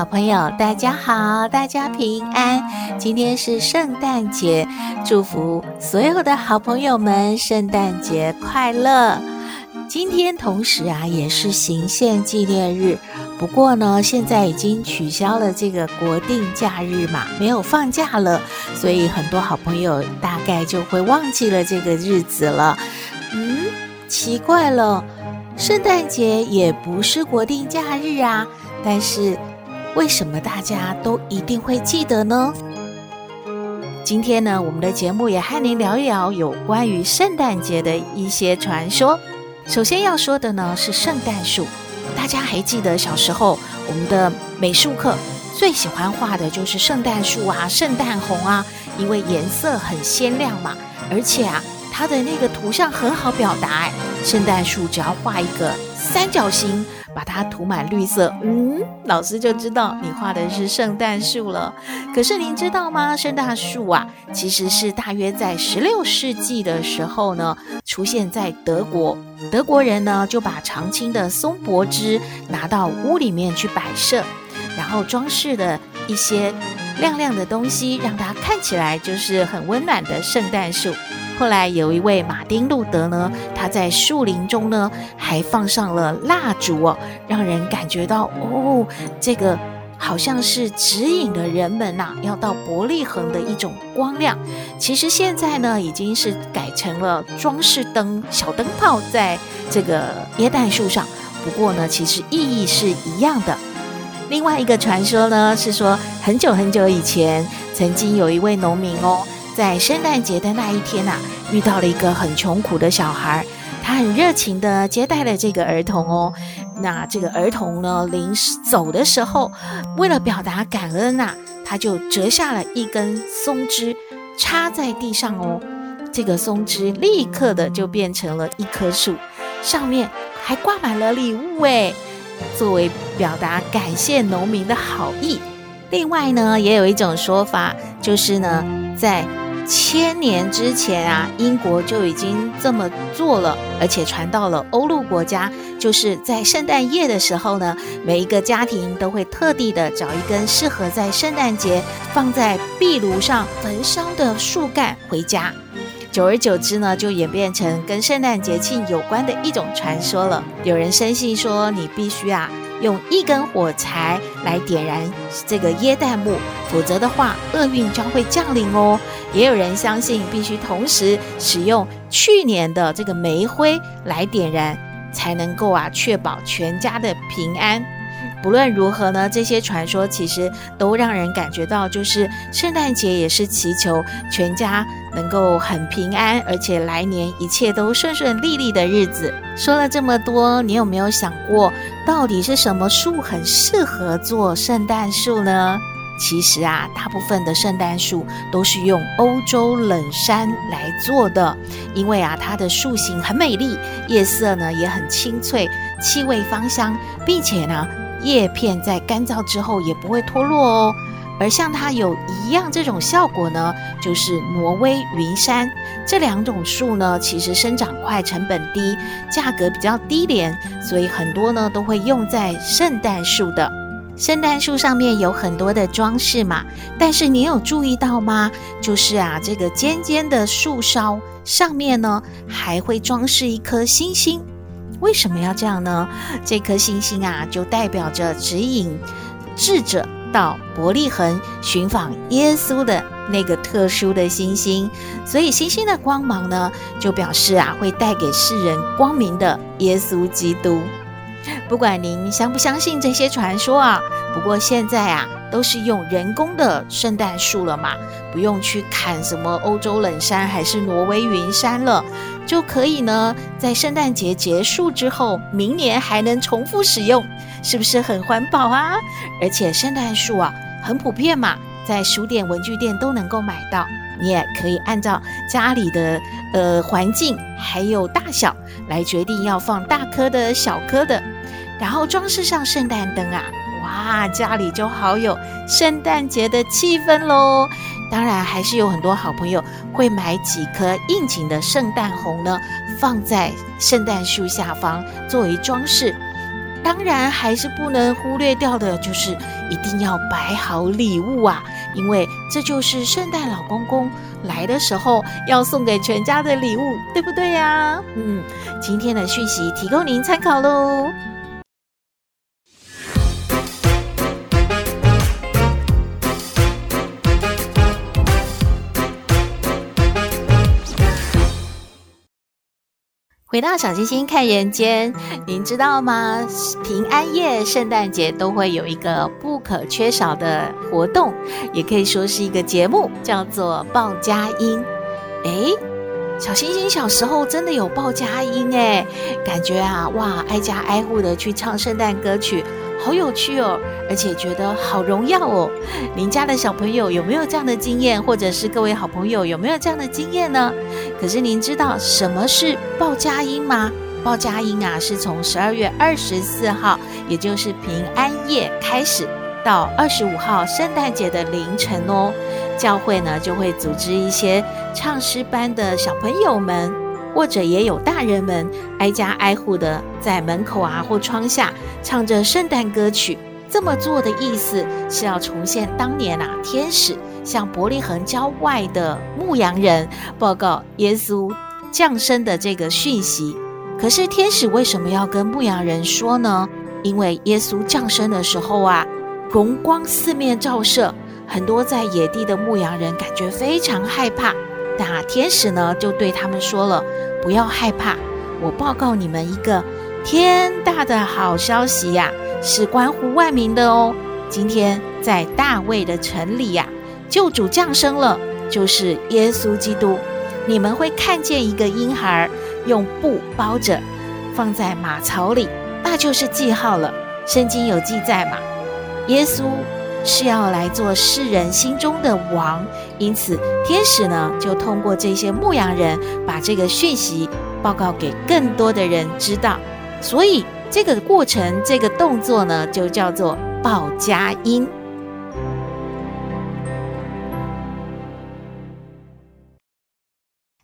好朋友，大家好，大家平安。今天是圣诞节，祝福所有的好朋友们圣诞节快乐。今天同时啊，也是行宪纪念日。不过呢，现在已经取消了这个国定假日嘛，没有放假了，所以很多好朋友大概就会忘记了这个日子了。嗯，奇怪了，圣诞节也不是国定假日啊。但是，为什么大家都一定会记得呢？今天呢，我们的节目也和您聊一聊有关于圣诞节的一些传说。首先要说的呢是圣诞树，大家还记得小时候我们的美术课最喜欢画的就是圣诞树啊、圣诞红啊，因为颜色很鲜亮嘛，而且啊，它的那个图像很好表达。圣诞树只要画一个三角形。把它涂满绿色，嗯，老师就知道你画的是圣诞树了。可是您知道吗？圣诞树啊，其实是大约在十六世纪的时候呢，出现在德国。德国人呢，就把常青的松柏枝拿到屋里面去摆设，然后装饰的一些亮亮的东西，让它看起来就是很温暖的圣诞树。后来有一位马丁路德呢，他在树林中呢还放上了蜡烛哦，让人感觉到哦，这个好像是指引的人们呐、要到伯利恒的一种光亮。其实现在呢，已经是改成了装饰灯、小灯泡在这个椰蛋树上。不过呢，其实意义是一样的。另外一个传说呢，是说很久很久以前，曾经有一位农民哦。在圣诞节的那一天呐、遇到了一个很穷苦的小孩，他很热情地接待了这个儿童哦。那这个儿童呢，临走的时候，为了表达感恩呐、他就折下了一根松枝，插在地上哦。这个松枝立刻的就变成了一棵树，上面还挂满了礼物诶，作为表达感谢农民的好意。另外呢，也有一种说法，就是呢，在千年之前啊，英国就已经这么做了，而且传到了欧陆国家，就是在圣诞夜的时候呢，每一个家庭都会特地的找一根适合在圣诞节放在壁炉上焚烧的树干回家。久而久之呢，就演变成跟圣诞节庆有关的一种传说了。有人深信说，你必须啊。用一根火柴来点燃这个耶诞木，否则的话，厄运将会降临哦。也有人相信，必须同时使用去年的这个煤灰来点燃，才能够啊确保全家的平安。不论如何呢，这些传说其实都让人感觉到，就是圣诞节也是祈求全家能够很平安，而且来年一切都顺顺利利的日子。说了这么多，你有没有想过，到底是什么树很适合做圣诞树呢？其实啊，大部分的圣诞树都是用欧洲冷杉来做的，因为啊，它的树形很美丽，叶色呢也很清脆，气味芳香，并且呢。叶片在干燥之后也不会脱落哦，而像它有一样这种效果呢，就是挪威云杉这两种树呢，其实生长快、成本低、价格比较低廉，所以很多呢都会用在圣诞树的。圣诞树上面有很多的装饰嘛，但是你有注意到吗？就是啊，这个尖尖的树梢上面呢，还会装饰一颗星星。为什么要这样呢？这颗星星啊，就代表着指引智者到伯利恒寻访耶稣的那个特殊的星星。所以星星的光芒呢，就表示啊，会带给世人光明的耶稣基督。不管您相不相信这些传说啊，不过现在啊，都是用人工的圣诞树了嘛，不用去砍什么欧洲冷杉还是挪威云杉了，就可以呢，在圣诞节结束之后，明年还能重复使用，是不是很环保啊？而且圣诞树啊，很普遍嘛，在书店、文具店都能够买到。你也可以按照家里的呃环境还有大小来决定要放大颗的小颗的，然后装饰上圣诞灯啊，哇，家里就好有圣诞节的气氛喽。当然，还是有很多好朋友会买几颗应景的圣诞红呢，放在圣诞树下方作为装饰。当然，还是不能忽略掉的，就是一定要摆好礼物啊，因为这就是圣诞老公公来的时候要送给全家的礼物，对不对呀？嗯，今天的讯息提供您参考喽。回到小星星看人间，您知道吗？平安夜、圣诞节都会有一个不可缺少的活动，也可以说是一个节目，叫做报佳音。诶，小星星小时候真的有报佳音诶，感觉啊，哇，挨家挨户的去唱圣诞歌曲。好有趣哦，而且觉得好荣耀哦。您家的小朋友有没有这样的经验，或者是各位好朋友有没有这样的经验呢？可是您知道什么是报佳音吗？报佳音啊，是从十二月二十四号，也就是平安夜开始，到二十五号圣诞节的凌晨哦，教会呢就会组织一些唱诗班的小朋友们。或者也有大人们挨家挨户的在门口啊或窗下唱着圣诞歌曲。这么做的意思是要重现当年啊天使向伯利恒郊外的牧羊人报告耶稣降生的这个讯息。可是天使为什么要跟牧羊人说呢？因为耶稣降生的时候啊，荣光四面照射，很多在野地的牧羊人感觉非常害怕。那天使呢，就对他们说了：“不要害怕，我报告你们一个天大的好消息呀，是关乎万民的哦。今天在大卫的城里呀，救主降生了，就是耶稣基督。你们会看见一个婴孩用布包着，放在马槽里，那就是记号了。圣经有记载嘛？耶稣。”是要来做世人心中的王，因此天使呢就通过这些牧羊人把这个讯息报告给更多的人知道，所以这个过程这个动作呢就叫做报佳音。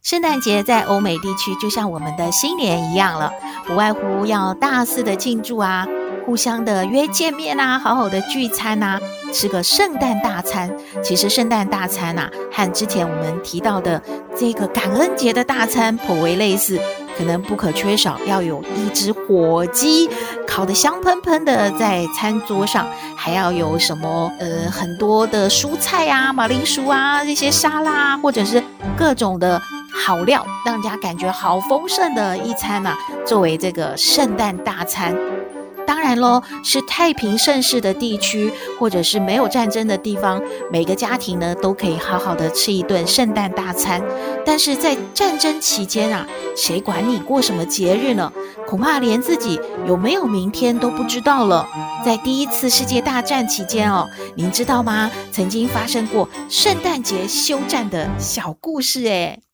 圣诞节在欧美地区就像我们的新年一样了，不外乎要大肆的庆祝啊。互相的约见面啊，好好的聚餐呐，吃个圣诞大餐。其实圣诞大餐呐，和之前我们提到的这个感恩节的大餐颇为类似，可能不可缺少要有一只火鸡烤得香喷喷的在餐桌上，还要有什么呃很多的蔬菜啊，马铃薯啊这些沙拉，或者是各种的好料，让人家感觉好丰盛的一餐呐，作为这个圣诞大餐。当然喽，是太平盛世的地区，或者是没有战争的地方，每个家庭呢都可以好好的吃一顿圣诞大餐。但是在战争期间啊，谁管你过什么节日呢？恐怕连自己有没有明天都不知道了。在第一次世界大战期间哦，您知道吗？曾经发生过圣诞节休战的小故事诶。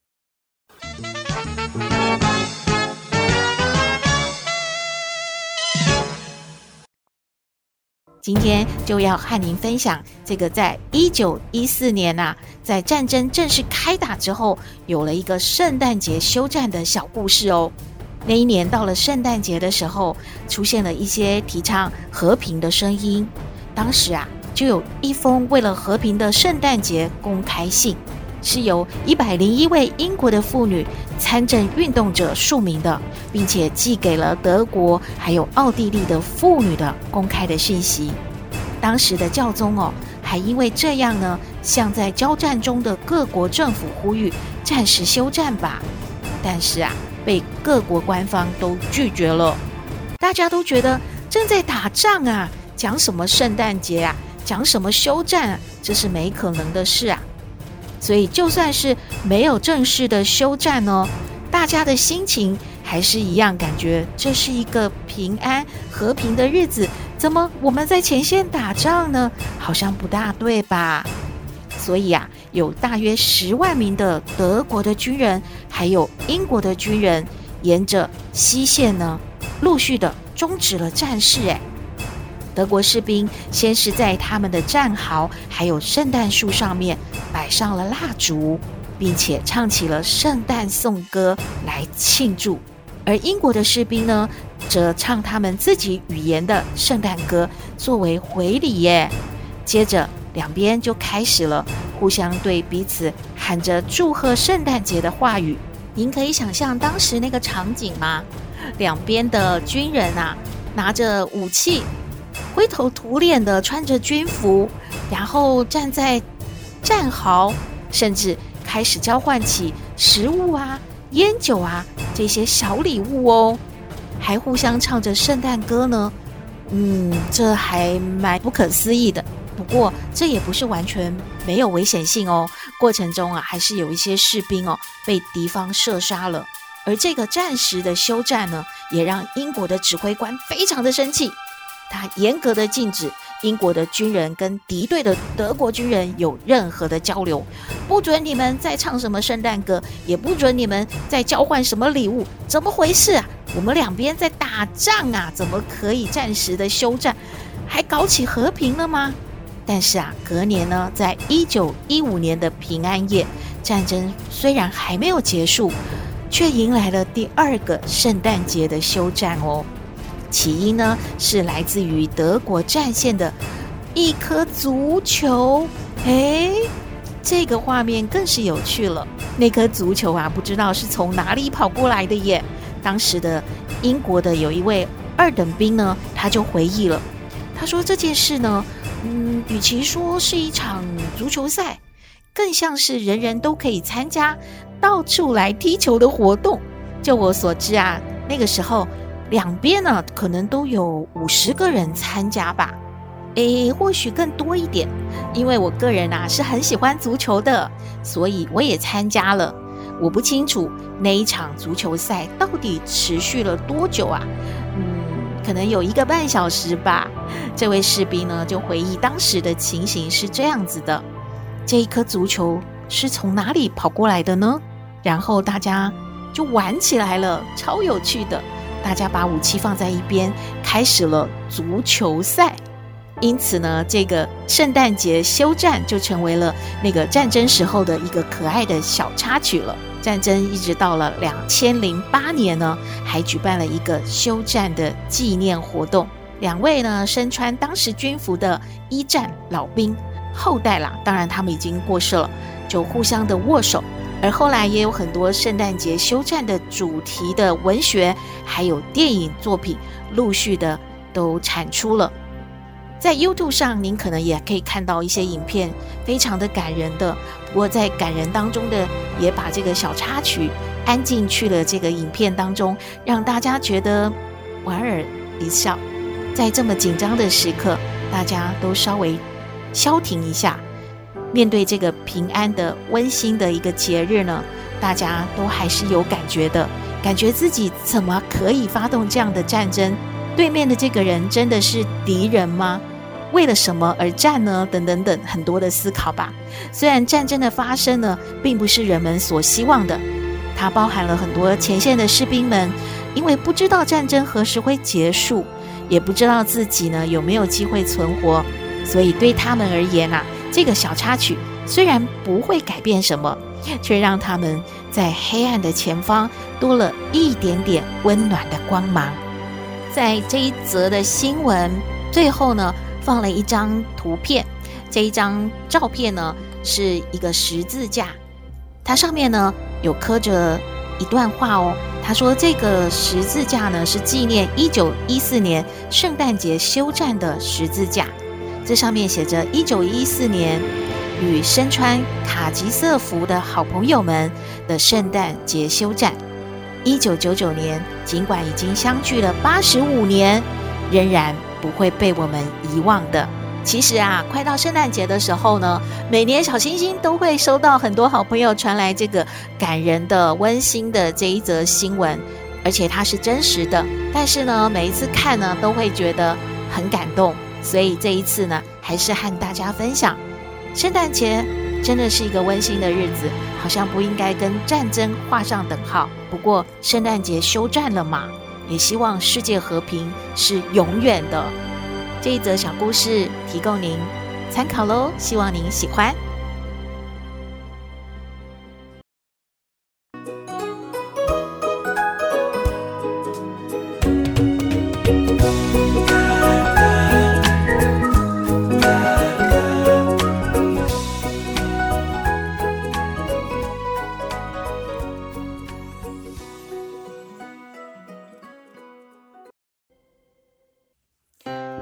今天就要和您分享这个，在一九一四年呐、在战争正式开打之后，有了一个圣诞节休战的小故事哦。那一年到了圣诞节的时候，出现了一些提倡和平的声音。当时啊，就有一封为了和平的圣诞节公开信。是由一百零一位英国的妇女参政运动者署名的，并且寄给了德国还有奥地利的妇女的公开的讯息。当时的教宗哦，还因为这样呢，向在交战中的各国政府呼吁暂时休战吧。但是啊，被各国官方都拒绝了。大家都觉得正在打仗啊，讲什么圣诞节啊？讲什么休战啊，这是没可能的事啊。所以就算是没有正式的休战哦，大家的心情还是一样，感觉这是一个平安和平的日子。怎么我们在前线打仗呢？好像不大对吧？所以啊，有大约十万名的德国的军人，还有英国的军人，沿着西线呢，陆续的终止了战事。哎，德国士兵先是在他们的战壕还有圣诞树上面摆上了蜡烛，并且唱起了圣诞颂歌来庆祝。而英国的士兵呢，则唱他们自己语言的圣诞歌作为回礼耶。接着，两边就开始了互相对彼此喊着祝贺圣诞节的话语。您可以想象当时那个场景吗？两边的军人啊，拿着武器，灰头土脸的穿着军服，然后站在战壕，甚至开始交换起食物啊。烟酒啊，这些小礼物哦，还互相唱着圣诞歌呢。嗯，这还蛮不可思议的。不过这也不是完全没有危险性哦。过程中啊，还是有一些士兵哦被敌方射杀了。而这个暂时的休战呢，也让英国的指挥官非常的生气，他严格的禁止。英国的军人跟敌对的德国军人有任何的交流，不准你们再唱什么圣诞歌，也不准你们再交换什么礼物，怎么回事啊？我们两边在打仗啊，怎么可以暂时的休战，还搞起和平了吗？但是啊，隔年呢，在一九一五年的平安夜，战争虽然还没有结束，却迎来了第二个圣诞节的休战哦。起因呢，是来自于德国战线的一颗足球。哎，这个画面更是有趣了。那颗足球啊，不知道是从哪里跑过来的耶。当时的英国的有一位二等兵呢，他就回忆了，他说这件事呢，嗯，与其说是一场足球赛，更像是人人都可以参加、到处来踢球的活动。就我所知啊，那个时候。两边呢，可能都有五十个人参加吧，诶，或许更多一点，因为我个人啊是很喜欢足球的，所以我也参加了。我不清楚那一场足球赛到底持续了多久啊，嗯，可能有一个半小时吧。这位士兵呢就回忆当时的情形是这样子的：这一颗足球是从哪里跑过来的呢？然后大家就玩起来了，超有趣的。大家把武器放在一边，开始了足球赛。因此呢，这个圣诞节休战就成为了那个战争时候的一个可爱的小插曲了。战争一直到了两千零八年呢，还举办了一个休战的纪念活动。两位呢，身穿当时军服的一战老兵后代啦，当然他们已经过世了，就互相的握手。而后来也有很多圣诞节休战的主题的文学，还有电影作品陆续的都产出了。在 YouTube 上，您可能也可以看到一些影片，非常的感人的。不过在感人当中的，也把这个小插曲安进去了这个影片当中，让大家觉得莞尔一笑。在这么紧张的时刻，大家都稍微消停一下。面对这个平安的温馨的一个节日呢，大家都还是有感觉的，感觉自己怎么可以发动这样的战争？对面的这个人真的是敌人吗？为了什么而战呢？等等等，很多的思考吧。虽然战争的发生呢，并不是人们所希望的，它包含了很多前线的士兵们，因为不知道战争何时会结束，也不知道自己呢有没有机会存活，所以对他们而言啊。这个小插曲虽然不会改变什么，却让他们在黑暗的前方多了一点点温暖的光芒。在这一则的新闻最后呢，放了一张图片。这一张照片呢，是一个十字架，它上面呢有刻着一段话哦。他说：“这个十字架呢，是纪念一九一四年圣诞节休战的十字架。”这上面写着：“一九一四年，与身穿卡其色服的好朋友们的圣诞节休战。一九九九年，尽管已经相距了八十五年，仍然不会被我们遗忘的。其实啊，快到圣诞节的时候呢，每年小星星都会收到很多好朋友传来这个感人的、温馨的这一则新闻，而且它是真实的。但是呢，每一次看呢，都会觉得很感动。所以这一次呢，还是和大家分享，圣诞节真的是一个温馨的日子，好像不应该跟战争画上等号。不过圣诞节休战了嘛，也希望世界和平是永远的。这一则小故事提供您参考喽，希望您喜欢。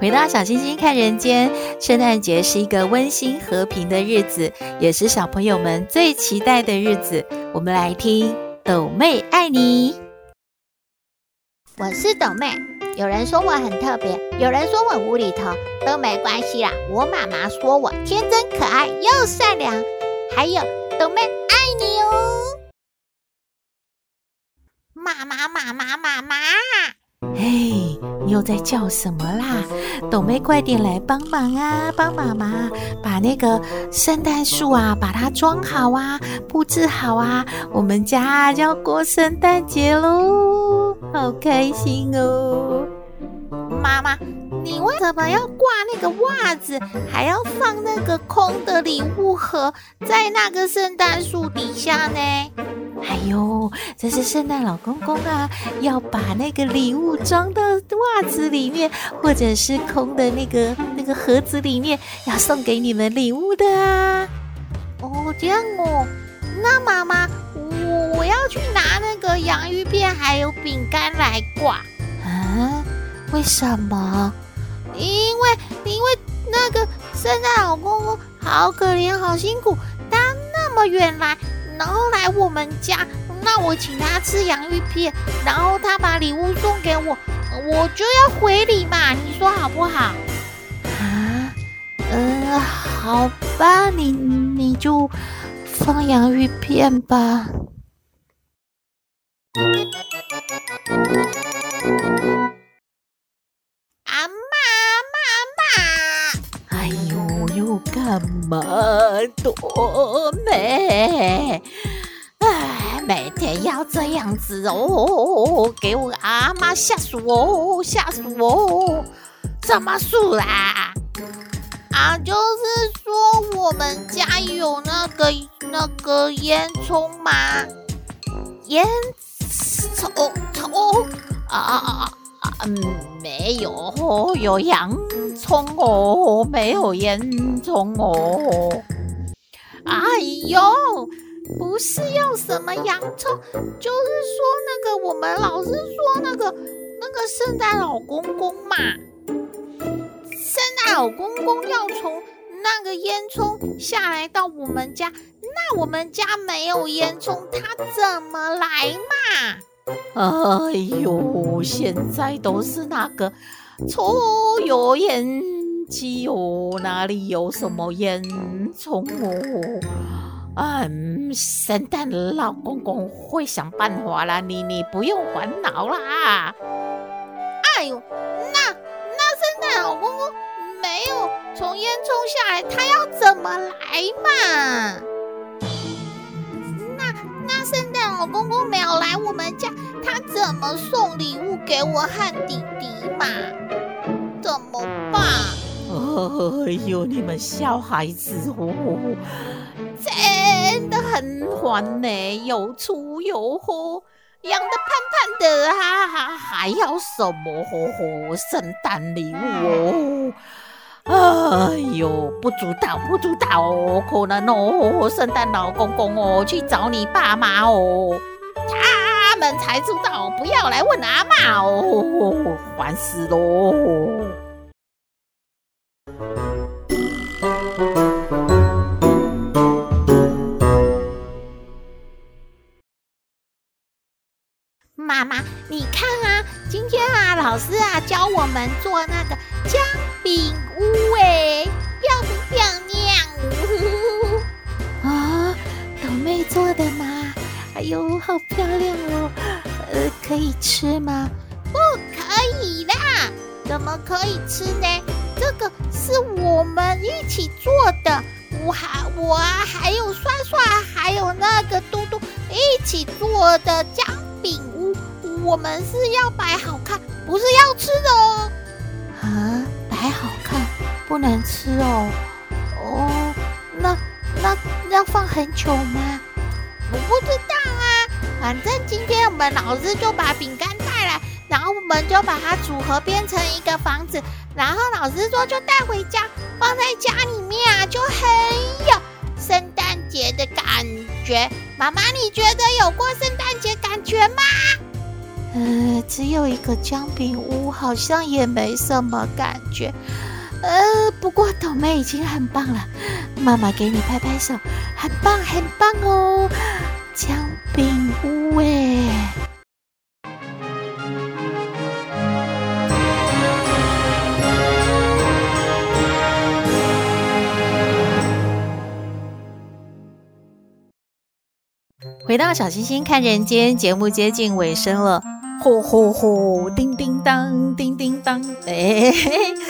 回到小星星看人间，圣诞节是一个温馨和平的日子，也是小朋友们最期待的日子。我们来听斗妹爱你。我是斗妹，有人说我很特别，有人说我无厘头，都没关系啦。我妈妈说我天真可爱又善良，还有斗妹爱你哦。妈妈妈妈妈妈。嘿，你又在叫什么啦？斗妹，快点来帮忙啊！帮妈妈把那个圣诞树啊，把它装好啊，布置好啊！我们家就要过圣诞节喽，好开心哦！妈妈，你为什么要挂那个袜子，还要放那个空的礼物盒在那个圣诞树底下呢？哎呦，这是圣诞老公公啊，要把那个礼物装到袜子里面，或者是空的那个那个盒子里面，要送给你们礼物的啊。哦，这样哦。那妈妈，我我要去拿那个洋芋片还有饼干来挂。啊？为什么？因为因为那个圣诞老公公好可怜，好辛苦，他那么远来。然后来我们家，那我请他吃洋芋片，然后他把礼物送给我，我就要回礼嘛，你说好不好？啊，呃，好吧，你你就放洋芋片吧。干嘛？多美！哎，每天要这样子哦，给我阿妈吓死哦，吓死哦，怎么数啦？啊，就是说我们家有那个那个烟囱吗？烟囱囱啊啊啊！嗯，没有，有洋葱哦，没有烟囱哦。哎呦！不是要什么洋葱，就是说那个我们老是说那个那个圣诞老公公嘛，圣诞老公公要从那个烟囱下来到我们家，那我们家没有烟囱，他怎么来嘛？哎呦，现在都是那个抽油烟机哦，哪里有什么烟囱哦？嗯，圣诞老公公会想办法啦，你你不用烦恼啦。哎呦，那那圣诞老公公没有从烟囱下来，他要怎么来嘛？老公公没有来我们家，他怎么送礼物给我和弟弟嘛？怎么办？哎呦，你们小孩子哦。真的很烦呢，又粗又火，养的胖胖的哈、啊、哈，还要什么呵呵圣诞礼物哦？哎呦，不知道不知道哦，可能哦，圣诞老公公哦去找你爸妈哦，他们才知道，不要来问阿妈哦，烦死喽。妈妈，你看啊，今天啊，老师啊教我们做那个姜饼屋哎，漂不漂亮？啊，豆妹做的吗？哎呦，好漂亮哦！呃，可以吃吗？不可以啦，怎么可以吃呢？这个是我们一起做的，我还我啊，还有帅帅，还有那个嘟嘟一起做的姜饼屋，我们是要摆好看，不是要吃的哦。啊，摆好看，不能吃哦。哦，那那要放很久吗？我不知道啊，反正今天我们老师就把饼干带来，然后我们就把它组合变成一个房子。然后老师说，就带回家，放在家里面啊，就很有圣诞节的感觉。妈妈，你觉得有过圣诞节感觉吗？呃，只有一个姜饼屋，好像也没什么感觉。呃，不过豆妹已经很棒了，妈妈给你拍拍手，很棒，很棒哦，姜饼屋哎。回到小星星看人间节目接近尾声了，吼吼吼，叮叮当，叮叮当，哎，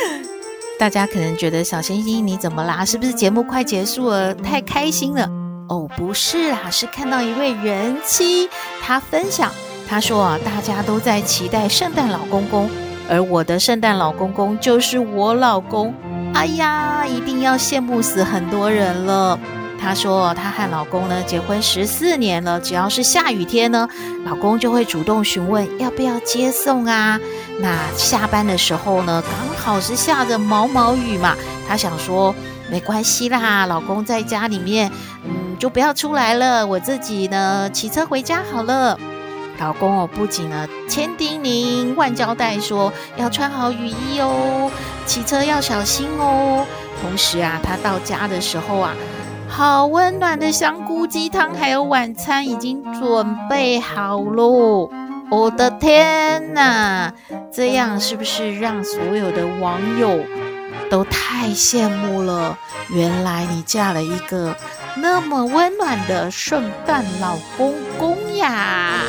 大家可能觉得小星星你怎么啦？是不是节目快结束了？太开心了？哦，不是啊，是看到一位人妻，她分享，她说啊，大家都在期待圣诞老公公，而我的圣诞老公公就是我老公，哎呀，一定要羡慕死很多人了。她说：“她和老公呢结婚十四年了，只要是下雨天呢，老公就会主动询问要不要接送啊。那下班的时候呢，刚好是下着毛毛雨嘛，她想说没关系啦，老公在家里面，嗯，就不要出来了，我自己呢骑车回家好了。老公哦，不仅呢千叮咛万交代说要穿好雨衣哦，骑车要小心哦。同时啊，他到家的时候啊。”好温暖的香菇鸡汤，还有晚餐已经准备好喽！我的天哪，这样是不是让所有的网友都太羡慕了？原来你嫁了一个那么温暖的圣诞老公公呀！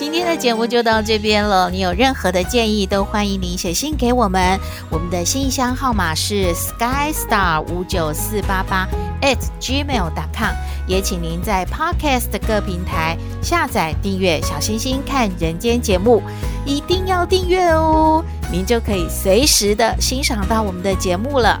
今天的节目就到这边了。你有任何的建议，都欢迎您写信给我们。我们的信箱号码是 skystar 五九四八八 at gmail dot com。也请您在 Podcast 各平台下载订阅“小星星看人间”节目，一定要订阅哦，您就可以随时的欣赏到我们的节目了。